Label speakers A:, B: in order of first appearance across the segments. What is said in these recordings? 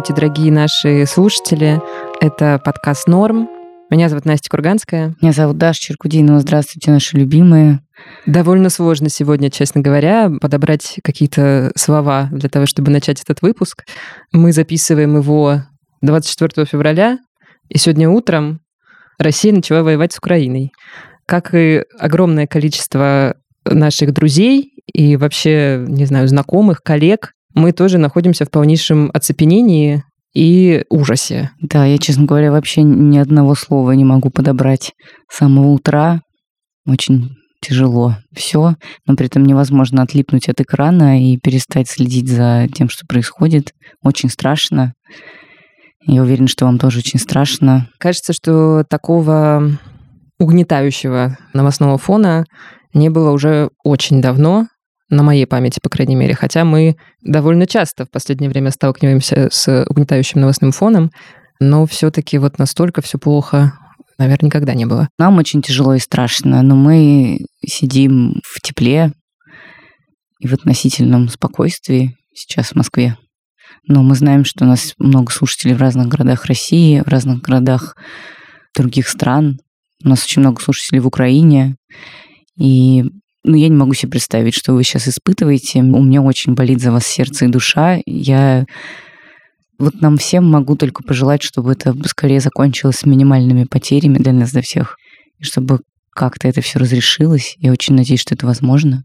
A: Здравствуйте, дорогие наши слушатели. Это подкаст «Норм». Меня зовут Настя Курганская.
B: Меня зовут Даша Черкудинова. Здравствуйте, наши любимые.
A: Довольно сложно сегодня, честно говоря, подобрать какие-то слова для того, чтобы начать этот выпуск. Мы записываем его 24 февраля, и сегодня утром Россия начала воевать с Украиной. Как и огромное количество наших друзей и вообще, не знаю, знакомых, коллег, мы тоже находимся в полнейшем оцепенении и ужасе.
B: Да, я, честно говоря, вообще ни одного слова не могу подобрать с самого утра. Очень тяжело все, но при этом невозможно отлипнуть от экрана и перестать следить за тем, что происходит. Очень страшно. Я уверена, что вам тоже очень страшно.
A: Кажется, что такого угнетающего новостного фона не было уже очень давно на моей памяти, по крайней мере. Хотя мы довольно часто в последнее время сталкиваемся с угнетающим новостным фоном, но все-таки вот настолько все плохо, наверное, никогда не было.
B: Нам очень тяжело и страшно, но мы сидим в тепле и в относительном спокойствии сейчас в Москве. Но мы знаем, что у нас много слушателей в разных городах России, в разных городах других стран. У нас очень много слушателей в Украине. И ну, я не могу себе представить, что вы сейчас испытываете. У меня очень болит за вас сердце и душа. Я вот нам всем могу только пожелать, чтобы это скорее закончилось с минимальными потерями для нас, для всех. И чтобы как-то это все разрешилось. Я очень надеюсь, что это возможно.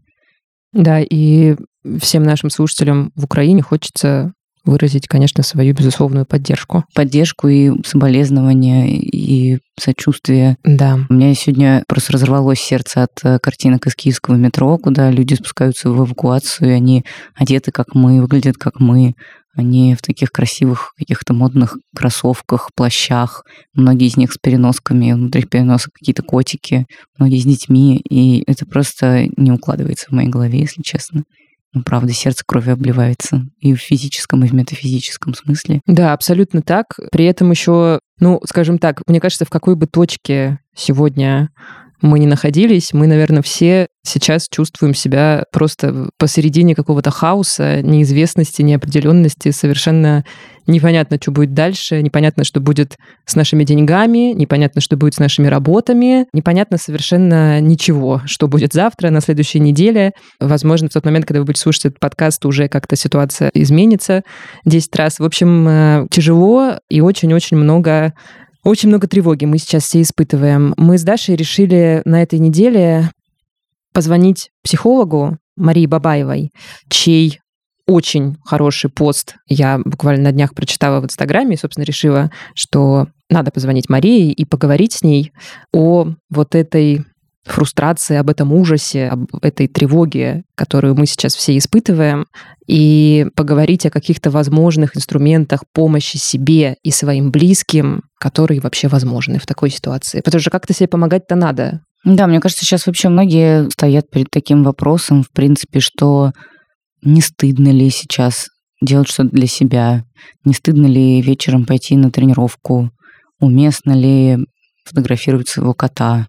A: Да, и всем нашим слушателям в Украине хочется выразить, конечно, свою безусловную поддержку.
B: Поддержку и соболезнования, и сочувствие.
A: Да.
B: У меня сегодня просто разорвалось сердце от э, картинок из киевского метро, куда люди спускаются в эвакуацию, и они одеты как мы, выглядят как мы. Они в таких красивых каких-то модных кроссовках, плащах. Многие из них с переносками, внутри переносок какие-то котики, многие с детьми. И это просто не укладывается в моей голове, если честно ну, правда, сердце кровью обливается и в физическом, и в метафизическом смысле.
A: Да, абсолютно так. При этом еще, ну, скажем так, мне кажется, в какой бы точке сегодня мы не находились, мы, наверное, все сейчас чувствуем себя просто посередине какого-то хаоса, неизвестности, неопределенности, совершенно непонятно, что будет дальше, непонятно, что будет с нашими деньгами, непонятно, что будет с нашими работами, непонятно совершенно ничего, что будет завтра, на следующей неделе. Возможно, в тот момент, когда вы будете слушать этот подкаст, уже как-то ситуация изменится 10 раз. В общем, э, тяжело и очень-очень много очень много тревоги мы сейчас все испытываем. Мы с Дашей решили на этой неделе позвонить психологу Марии Бабаевой, чей очень хороший пост я буквально на днях прочитала в Инстаграме и, собственно, решила, что надо позвонить Марии и поговорить с ней о вот этой фрустрации, об этом ужасе, об этой тревоге, которую мы сейчас все испытываем, и поговорить о каких-то возможных инструментах помощи себе и своим близким, которые вообще возможны в такой ситуации. Потому что как-то себе помогать-то надо.
B: Да, мне кажется, сейчас вообще многие стоят перед таким вопросом, в принципе, что не стыдно ли сейчас делать что-то для себя, не стыдно ли вечером пойти на тренировку, уместно ли фотографировать своего кота,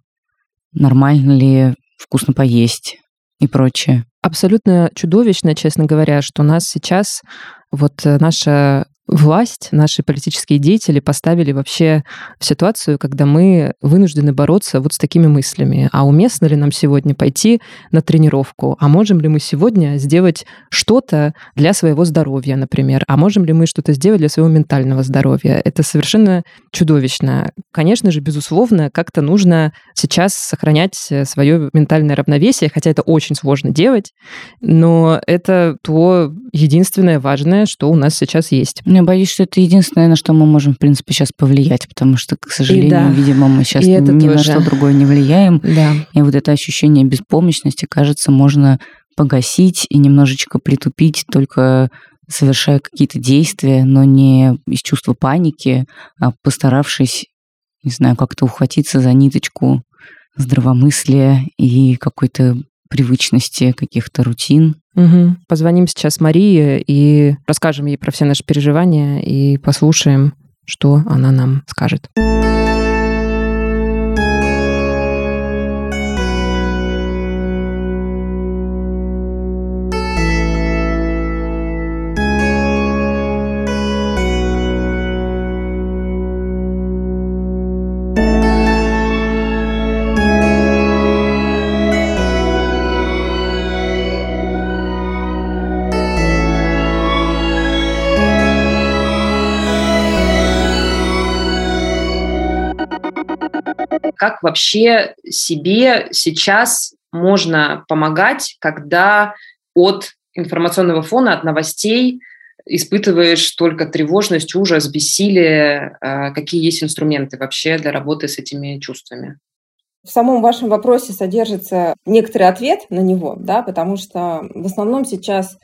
B: нормально ли вкусно поесть и прочее.
A: Абсолютно чудовищно, честно говоря, что у нас сейчас вот э, наша власть, наши политические деятели поставили вообще в ситуацию, когда мы вынуждены бороться вот с такими мыслями. А уместно ли нам сегодня пойти на тренировку? А можем ли мы сегодня сделать что-то для своего здоровья, например? А можем ли мы что-то сделать для своего ментального здоровья? Это совершенно чудовищно. Конечно же, безусловно, как-то нужно сейчас сохранять э, свое ментальное равновесие, хотя это очень сложно делать, но это то единственное важное, что у нас сейчас есть.
B: Я боюсь, что это единственное, на что мы можем, в принципе, сейчас повлиять, потому что, к сожалению, да. видимо, мы сейчас ни тоже. на что другое не влияем.
A: Да.
B: И вот это ощущение беспомощности, кажется, можно погасить и немножечко притупить только совершая какие-то действия, но не из чувства паники, а постаравшись, не знаю, как-то ухватиться за ниточку здравомыслия и какой-то привычности каких-то рутин.
A: Угу. Позвоним сейчас Марии и расскажем ей про все наши переживания и послушаем, что она нам скажет.
C: Как вообще себе сейчас можно помогать, когда от информационного фона, от новостей испытываешь только тревожность, ужас, бессилие? Э, какие есть инструменты вообще для работы с этими чувствами?
D: В самом вашем вопросе содержится некоторый ответ на него, да, потому что в основном сейчас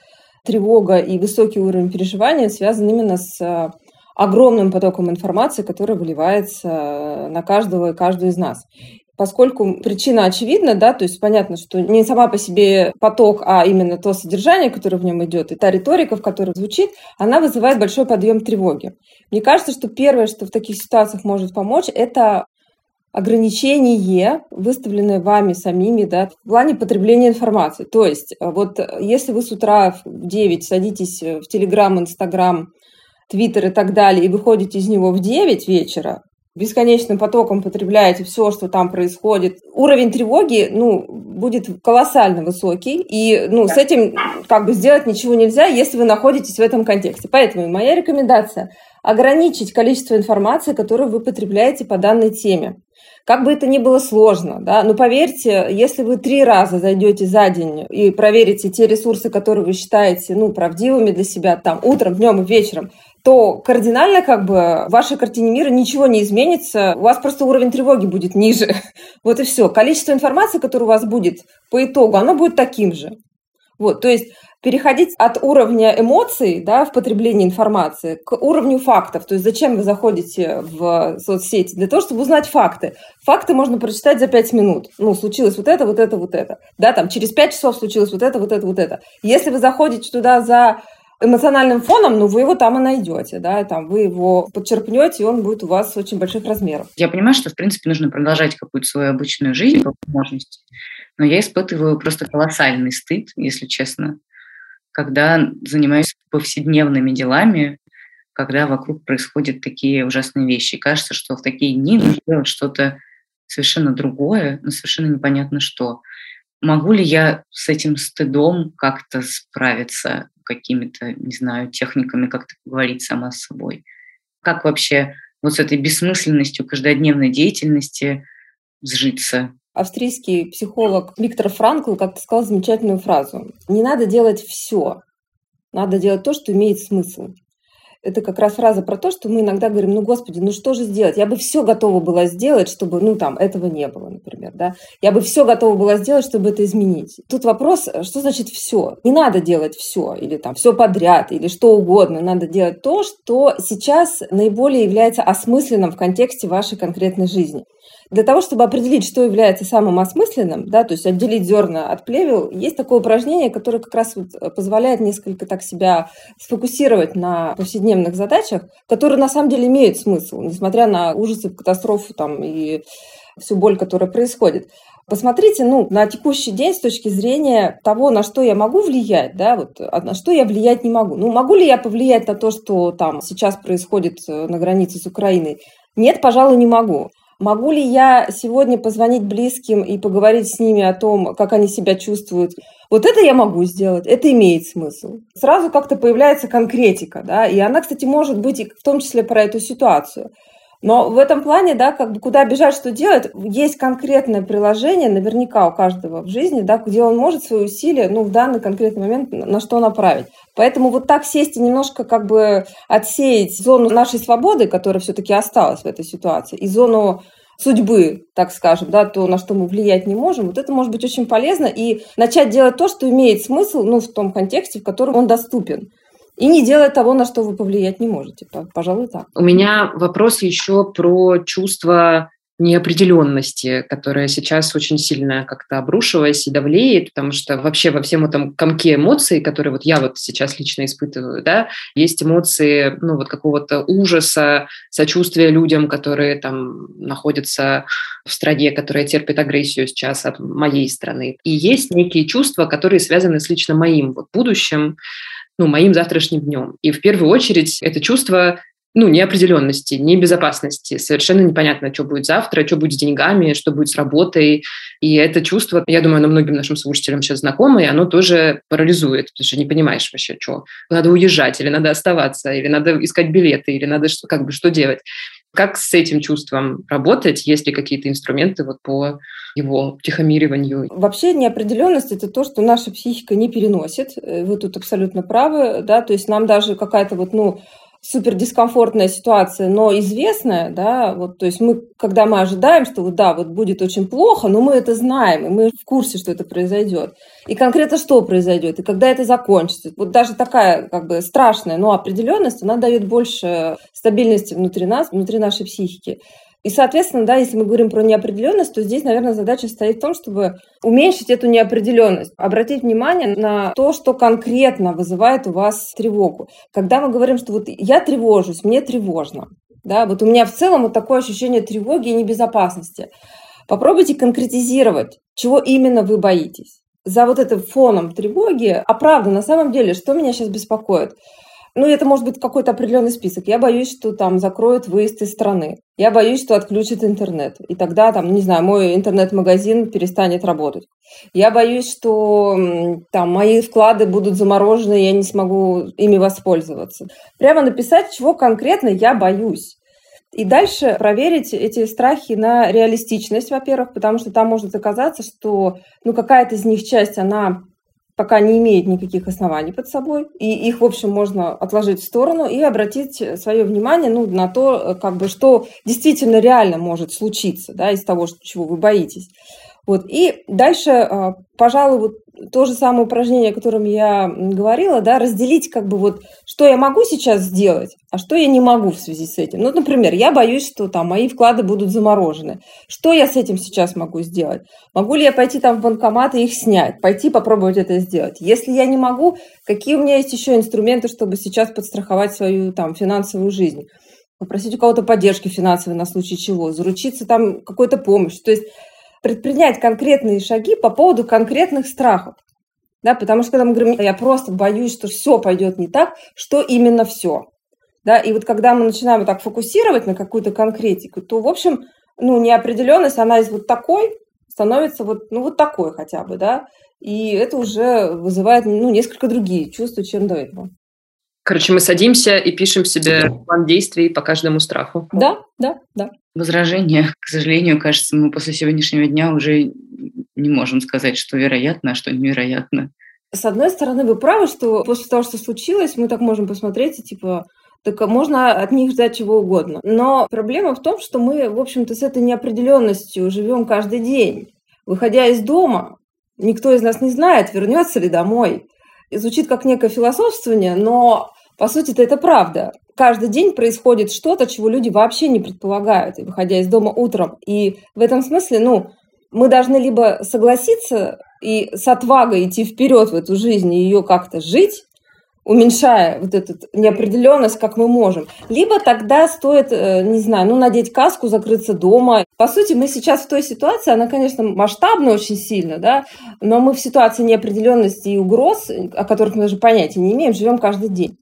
D: тревога и высокий уровень переживания связан именно с э, огромным потоком информации, который выливается на каждого и каждую из нас. Поскольку причина очевидна, да, то есть понятно, что не сама по себе поток, а именно то содержание, которое в нем идет, и та риторика, в которой звучит, она вызывает большой подъем тревоги. Мне кажется, что первое, что в таких ситуациях может помочь, это ограничение, выставленное вами самими, да, в плане потребления информации. То есть, вот если вы с утра в 9 садитесь в Телеграм, Инстаграм, Твиттер и так далее, и выходите из него в 9 вечера, бесконечным потоком потребляете все, что там происходит, уровень тревоги, ну, будет колоссально высокий, и, ну, с этим как бы сделать ничего нельзя, если вы находитесь в этом контексте. Поэтому моя рекомендация – ограничить количество информации, которую вы потребляете по данной теме. Как бы это ни было сложно, да, но поверьте, если вы три раза зайдете за день и проверите те ресурсы, которые вы считаете, ну, правдивыми для себя, там, утром, днем и вечером, то кардинально как бы в вашей картине мира ничего не изменится, у вас просто уровень тревоги будет ниже. Вот и все. Количество информации, которое у вас будет по итогу, оно будет таким же. Вот, то есть переходить от уровня эмоций да, в потреблении информации к уровню фактов. То есть зачем вы заходите в соцсети? Для того, чтобы узнать факты. Факты можно прочитать за пять минут. Ну, случилось вот это, вот это, вот это. Да, там через пять часов случилось вот это, вот это, вот это. Если вы заходите туда за эмоциональным фоном, ну, вы его там и найдете, да, там вы его подчерпнете, и он будет у вас очень больших размеров.
B: Я понимаю, что, в принципе, нужно продолжать какую-то свою обычную жизнь по возможности, но я испытываю просто колоссальный стыд, если честно, когда занимаюсь повседневными делами, когда вокруг происходят такие ужасные вещи. Кажется, что в такие дни нужно делать что-то совершенно другое, но совершенно непонятно что. Могу ли я с этим стыдом как-то справиться? Какими-то, не знаю, техниками как-то поговорить сама с собой. Как вообще вот с этой бессмысленностью каждодневной деятельности сжиться?
D: Австрийский психолог Виктор Франкл как-то сказал замечательную фразу. Не надо делать все, надо делать то, что имеет смысл это как раз фраза про то, что мы иногда говорим, ну, господи, ну что же сделать? Я бы все готова была сделать, чтобы, ну, там, этого не было, например, да? Я бы все готова была сделать, чтобы это изменить. Тут вопрос, что значит все? Не надо делать все, или там все подряд, или что угодно. Надо делать то, что сейчас наиболее является осмысленным в контексте вашей конкретной жизни. Для того, чтобы определить, что является самым осмысленным, да, то есть отделить зерна от плевел, есть такое упражнение, которое как раз вот э, позволяет несколько так себя сфокусировать на повседневных задачах, которые на самом деле имеют смысл, несмотря на ужасы, катастрофу там, и всю боль, которая происходит. Посмотрите ну, на текущий день с точки зрения того, на что я могу влиять, да, вот, а на что я влиять не могу. Ну, могу ли я повлиять на то, что там сейчас происходит э, на границе с Украиной? Нет, пожалуй, не могу. Могу ли я сегодня позвонить близким и поговорить с ними о том, как они себя чувствуют? Вот это я могу сделать, это имеет смысл. Сразу как-то появляется конкретика, да, и она, кстати, может быть и в том числе про эту ситуацию. Но в этом плане, да, как бы куда бежать, что делать, есть конкретное приложение, наверняка у каждого в жизни, да, где он может свои усилия, ну, в данный конкретный момент на что направить. Поэтому вот так сесть и немножко как бы отсеять зону нашей свободы, которая все-таки осталась в этой ситуации, и зону судьбы, так скажем, да, то, на что мы влиять не можем, вот это может быть очень полезно и начать делать то, что имеет смысл, ну, в том контексте, в котором он доступен. И не делать того, на что вы повлиять не можете. Пожалуй, так.
C: У меня вопрос еще про чувство неопределенности, которая сейчас очень сильно как-то обрушилась и давлеет, потому что вообще во всем этом комке эмоций, которые вот я вот сейчас лично испытываю, да, есть эмоции, ну, вот какого-то ужаса, сочувствия людям, которые там находятся в стране, которая терпит агрессию сейчас от моей страны. И есть некие чувства, которые связаны с лично моим вот будущим, ну, моим завтрашним днем. И в первую очередь это чувство ну, неопределенности, небезопасности. Совершенно непонятно, что будет завтра, что будет с деньгами, что будет с работой. И это чувство, я думаю, оно многим нашим слушателям сейчас знакомо, и оно тоже парализует. Ты же не понимаешь вообще, что. Надо уезжать, или надо оставаться, или надо искать билеты, или надо как бы что делать. Как с этим чувством работать? Есть ли какие-то инструменты вот по его тихомириванию?
D: Вообще неопределенность – это то, что наша психика не переносит. Э, вы тут абсолютно правы, да, то есть нам даже какая-то вот, ну, супер дискомфортная ситуация, но известная, да, вот, то есть мы, когда мы ожидаем, что вот, да, вот будет очень плохо, но мы это знаем, и мы в курсе, что это произойдет. И конкретно что произойдет, и когда это закончится. Вот даже такая, как бы, страшная, но определенность, она дает больше стабильности внутри нас, внутри нашей психики. И, соответственно, да, если мы говорим про неопределенность, то здесь, наверное, задача стоит в том, чтобы уменьшить эту неопределенность, обратить внимание на то, что конкретно вызывает у вас тревогу. Когда мы говорим, что вот я тревожусь, мне тревожно, да, вот у меня в целом вот такое ощущение тревоги и небезопасности. Попробуйте конкретизировать, чего именно вы боитесь. За вот этим фоном тревоги, а правда, на самом деле, что меня сейчас беспокоит? Ну, это может быть какой-то определенный список. Я боюсь, что там закроют выезд из страны. Я боюсь, что отключат интернет. И тогда, там, не знаю, мой интернет-магазин перестанет работать. Я боюсь, что там мои вклады будут заморожены, я не смогу ими воспользоваться. Прямо написать, чего конкретно я боюсь. И дальше проверить эти страхи на реалистичность, во-первых, потому что там может оказаться, что ну, какая-то из них часть, она пока не имеет никаких оснований под собой, и их, в общем, можно отложить в сторону и обратить свое внимание ну, на то, как бы, что действительно реально может случиться да, из того, чего вы боитесь. Вот. И дальше, а, пожалуй, вот то же самое упражнение, о котором я говорила, да, разделить как бы вот, что я могу сейчас сделать, а что я не могу в связи с этим. Ну, например, я боюсь, что там мои вклады будут заморожены. Что я с этим сейчас могу сделать? Могу ли я пойти там в банкомат и их снять? Пойти попробовать это сделать? Если я не могу, какие у меня есть еще инструменты, чтобы сейчас подстраховать свою там финансовую жизнь? Попросить у кого-то поддержки финансовой на случай чего? Заручиться там какой-то помощью. То есть предпринять конкретные шаги по поводу конкретных страхов. Да, потому что когда мы говорим, я просто боюсь, что все пойдет не так, что именно все. Да, и вот когда мы начинаем вот так фокусировать на какую-то конкретику, то, в общем, ну, неопределенность, она из вот такой становится вот, ну, вот такой хотя бы, да, и это уже вызывает, ну, несколько другие чувства, чем до этого.
C: Короче, мы садимся и пишем себе план действий по каждому страху.
D: Да, да, да.
B: Возражение, к сожалению, кажется, мы после сегодняшнего дня уже не можем сказать, что вероятно, а что невероятно.
D: С одной стороны, вы правы, что после того, что случилось, мы так можем посмотреть и типа так можно от них ждать чего угодно. Но проблема в том, что мы, в общем-то, с этой неопределенностью живем каждый день. Выходя из дома, никто из нас не знает, вернется ли домой. Звучит как некое философствование, но по сути это правда. Каждый день происходит что-то, чего люди вообще не предполагают, выходя из дома утром. И в этом смысле, ну, мы должны либо согласиться и с отвагой идти вперед в эту жизнь и ее как-то жить, уменьшая вот эту неопределенность, как мы можем. Либо тогда стоит, э, не знаю, ну, надеть каску, закрыться дома. По сути, мы сейчас в той ситуации, она, конечно, масштабна очень сильно, да, но мы в ситуации неопределенности и угроз, о которых мы даже понятия не имеем, живем каждый день.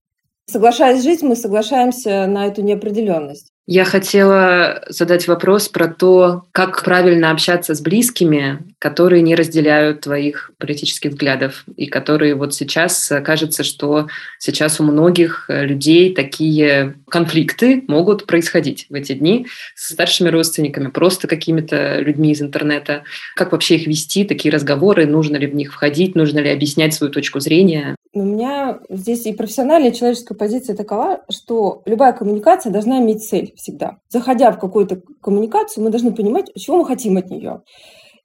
D: Соглашаясь жить, мы соглашаемся на эту неопределенность.
C: Я хотела задать вопрос про то, как правильно общаться с близкими, которые не разделяют твоих политических взглядов и которые вот сейчас кажется, что сейчас у многих людей такие конфликты могут происходить в эти дни с старшими родственниками, просто какими-то людьми из интернета. Как вообще их вести, такие разговоры, нужно ли в них входить, нужно ли объяснять свою точку зрения?
D: У меня здесь и профессиональная, и человеческая позиция такова, что любая коммуникация должна иметь цель всегда. Заходя в какую-то коммуникацию, мы должны понимать, чего мы хотим от нее.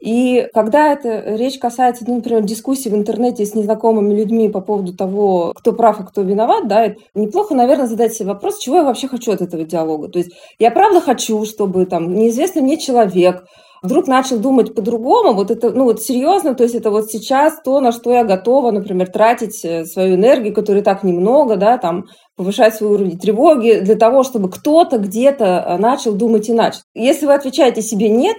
D: И когда эта речь касается, ну, например, дискуссий в интернете с незнакомыми людьми по поводу того, кто прав и кто виноват, да, неплохо, наверное, задать себе вопрос, чего я вообще хочу от этого диалога. То есть я правда хочу, чтобы там неизвестный мне человек вдруг начал думать по-другому, вот это, ну вот серьезно, то есть это вот сейчас то, на что я готова, например, тратить э, свою энергию, которой так немного, да, там, повышать свой уровень тревоги для того, чтобы кто-то где-то э, начал думать иначе. Если вы отвечаете себе «нет»,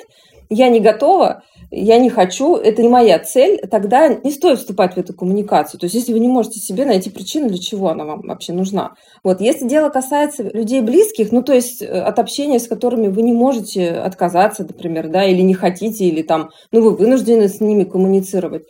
D: я не готова, я не хочу, это не моя цель, тогда не стоит вступать в эту коммуникацию. То есть, если вы не можете себе найти причину, для чего она вам вообще нужна. Вот, если дело касается людей близких, ну, то есть э, от общения, с которыми вы не можете отказаться, например, да, или не хотите, или там, ну, вы вынуждены с ними коммуницировать,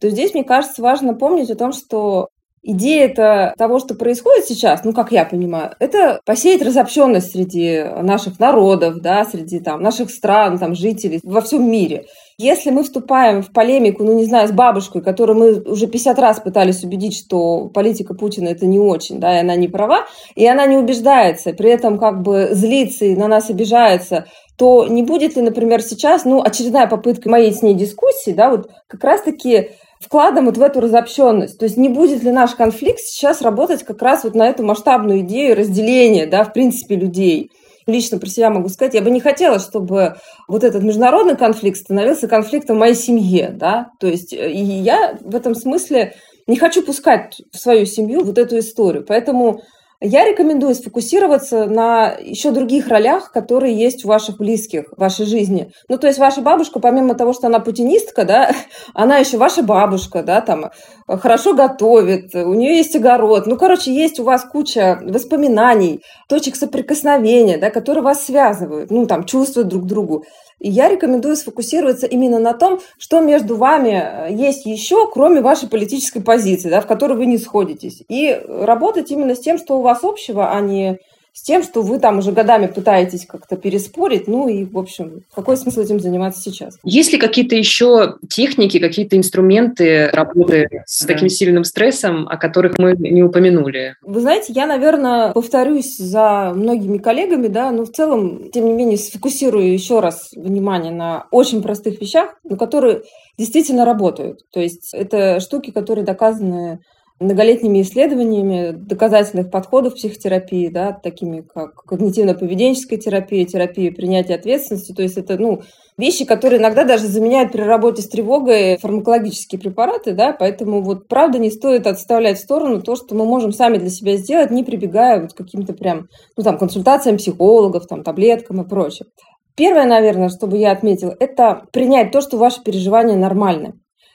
D: то здесь, мне кажется, важно помнить о том, что Идея это того, что происходит сейчас, ну, как я понимаю, это посеять разобщенность среди наших народов, да, среди там, наших стран, там, жителей во всем мире. Если мы вступаем в полемику, ну, не знаю, с бабушкой, которую мы уже 50 раз пытались убедить, что политика Путина это не очень, да, и она не права, и она не убеждается, при этом как бы злится и на нас обижается, то не будет ли, например, сейчас, ну, очередная попытка моей с ней дискуссии, да, вот как раз-таки вкладом вот в эту разобщенность. То есть не будет ли наш конфликт сейчас работать как раз вот на эту масштабную идею разделения, да, в принципе, людей. Лично про себя могу сказать, я бы не хотела, чтобы вот этот международный конфликт становился конфликтом моей семье, да, то есть э, и я в этом смысле не хочу пускать в свою семью вот эту историю, поэтому я рекомендую сфокусироваться на еще других ролях, которые есть у ваших близких в вашей жизни. Ну, то есть ваша бабушка, помимо того, что она путинистка, да, она еще ваша бабушка, да, там, хорошо готовит, у нее есть огород. Ну, короче, есть у вас куча воспоминаний, точек соприкосновения, да, которые вас связывают, ну, там, чувствуют друг другу. И я рекомендую сфокусироваться именно на том, что между вами э, есть еще, кроме вашей политической позиции, да, в которой вы не сходитесь. И работать именно с тем, что у вас общего, а не с тем, что вы там уже годами пытаетесь как-то переспорить. Ну и, в общем, какой смысл этим заниматься сейчас?
C: Есть ли какие-то еще техники, какие-то инструменты работы с да. таким сильным стрессом, о которых мы не упомянули?
D: Вы знаете, я, наверное, повторюсь за многими коллегами, да, но в целом, тем не менее, сфокусирую еще раз внимание на очень простых вещах, но которые действительно работают. То есть это штуки, которые доказаны многолетними исследованиями доказательных подходов психотерапии, да, такими как когнитивно-поведенческая терапия, терапия принятия ответственности. То есть это ну, вещи, которые иногда даже заменяют при работе с тревогой фармакологические препараты, да, поэтому вот правда не стоит отставлять в сторону то, что мы можем сами для себя сделать, не прибегая вот к каким-то прям, ну там, консультациям психологов, там, таблеткам и прочее. Первое, наверное, чтобы я отметила, это принять то, что ваши переживания нормальны.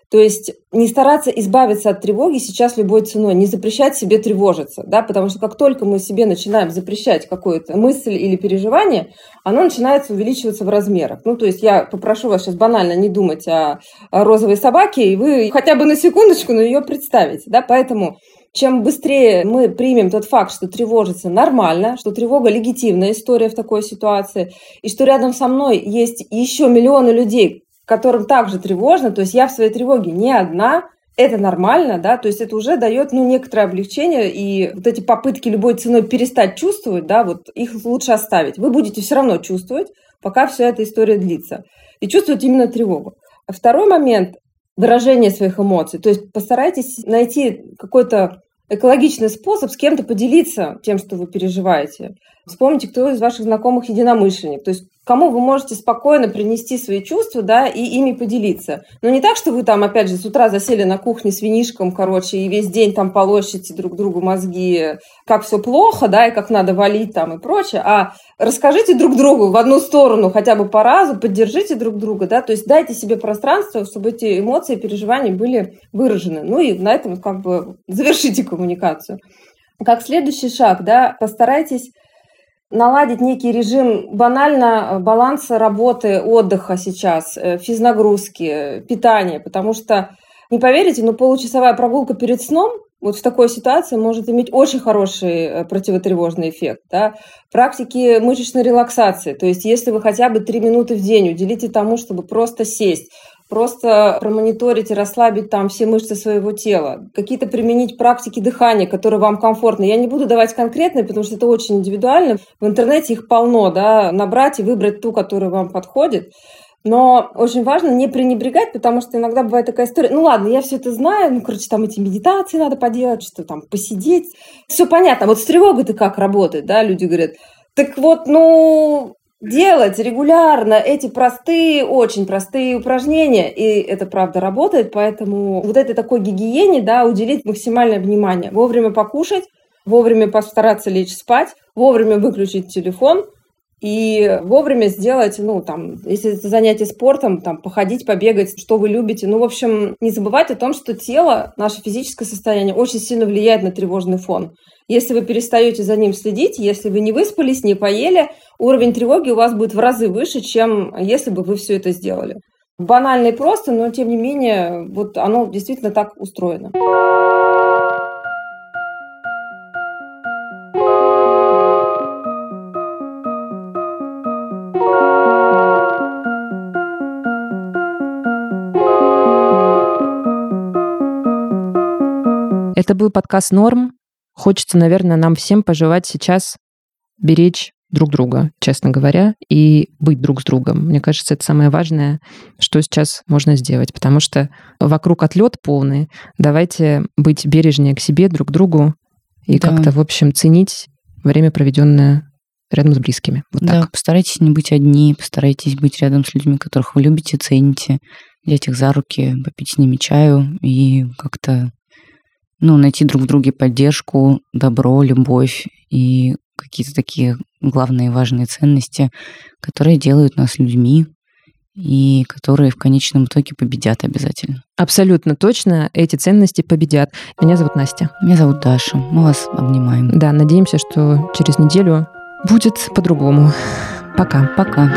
D: То есть не стараться избавиться от тревоги сейчас любой ценой, не запрещать себе тревожиться, да, потому что как только мы себе начинаем запрещать какую-то мысль или переживание, оно начинает увеличиваться в размерах. Ну, то есть я попрошу вас сейчас банально не думать о, розовой собаке, и вы хотя бы на секундочку, но ее представите, да, поэтому чем быстрее мы примем тот факт, что тревожиться нормально, что тревога легитимная история в такой ситуации, и что рядом со мной есть еще миллионы людей, которым также тревожно, то есть я в своей тревоге не одна, это нормально, да, то есть это уже дает, ну, некоторое облегчение, и вот эти попытки любой ценой перестать чувствовать, да, вот их лучше оставить. Вы будете все равно чувствовать, пока вся эта история длится. И чувствовать именно тревогу. А второй момент – выражение своих эмоций. То есть постарайтесь найти какой-то экологичный способ с кем-то поделиться тем, что вы переживаете. Вспомните, кто из ваших знакомых единомышленник. То есть кому вы можете спокойно принести свои чувства, да, и ими поделиться. Но не так, что вы там, опять же, с утра засели на кухне с винишком, короче, и весь день там полощите друг другу мозги, как все плохо, да, и как надо валить там и прочее, а расскажите друг другу в одну сторону хотя бы по разу, поддержите друг друга, да, то есть дайте себе пространство, чтобы эти эмоции, переживания были выражены. Ну и на этом как бы завершите коммуникацию. Как следующий шаг, да, постарайтесь наладить некий режим банально э, баланса работы, отдыха сейчас, э, физнагрузки, питания, потому что, не поверите, но получасовая прогулка перед сном вот в такой ситуации может иметь очень хороший э, противотревожный эффект. Да? Практики мышечной релаксации, то есть если вы хотя бы три минуты в день уделите тому, чтобы просто сесть, просто промониторить и расслабить там все мышцы своего тела, какие-то применить практики дыхания, которые вам комфортны. Я не буду давать конкретные, потому что это очень индивидуально. В интернете их полно, да, набрать и выбрать ту, которая вам подходит. Но очень важно не пренебрегать, потому что иногда бывает такая история, ну ладно, я все это знаю, ну, короче, там эти медитации надо поделать, что там посидеть. Все понятно. Вот с тревогой-то как работает, да, люди говорят, так вот, ну, делать регулярно эти простые, очень простые упражнения, и это правда работает, поэтому вот этой такой гигиене, да, уделить максимальное внимание. Вовремя покушать, вовремя постараться лечь спать, вовремя выключить телефон и вовремя сделать, ну, там, если это занятие спортом, там, походить, побегать, что вы любите. Ну, в общем, не забывать о том, что тело, наше физическое состояние очень сильно влияет на тревожный фон. Если вы перестаете за ним следить, если вы не выспались, не поели, уровень тревоги у вас будет в разы выше, чем если бы вы все это сделали. Банально и просто, но тем не менее, вот оно действительно так устроено.
A: Это был подкаст «Норм». Хочется, наверное, нам всем пожелать сейчас беречь друг друга, честно говоря, и быть друг с другом. Мне кажется, это самое важное, что сейчас можно сделать, потому что вокруг отлет полный. Давайте быть бережнее к себе, друг к другу, и да. как-то, в общем, ценить время, проведенное рядом с близкими.
B: Вот да, так. постарайтесь не быть одни, постарайтесь быть рядом с людьми, которых вы любите, цените, взять их за руки, попить с ними чаю и как-то ну, найти друг в друге поддержку, добро, любовь и какие-то такие главные важные ценности, которые делают нас людьми и которые в конечном итоге победят обязательно.
A: Абсолютно точно эти ценности победят. Меня зовут Настя.
B: Меня зовут Даша. Мы вас обнимаем.
A: Да, надеемся, что через неделю будет по-другому. Пока.
B: Пока.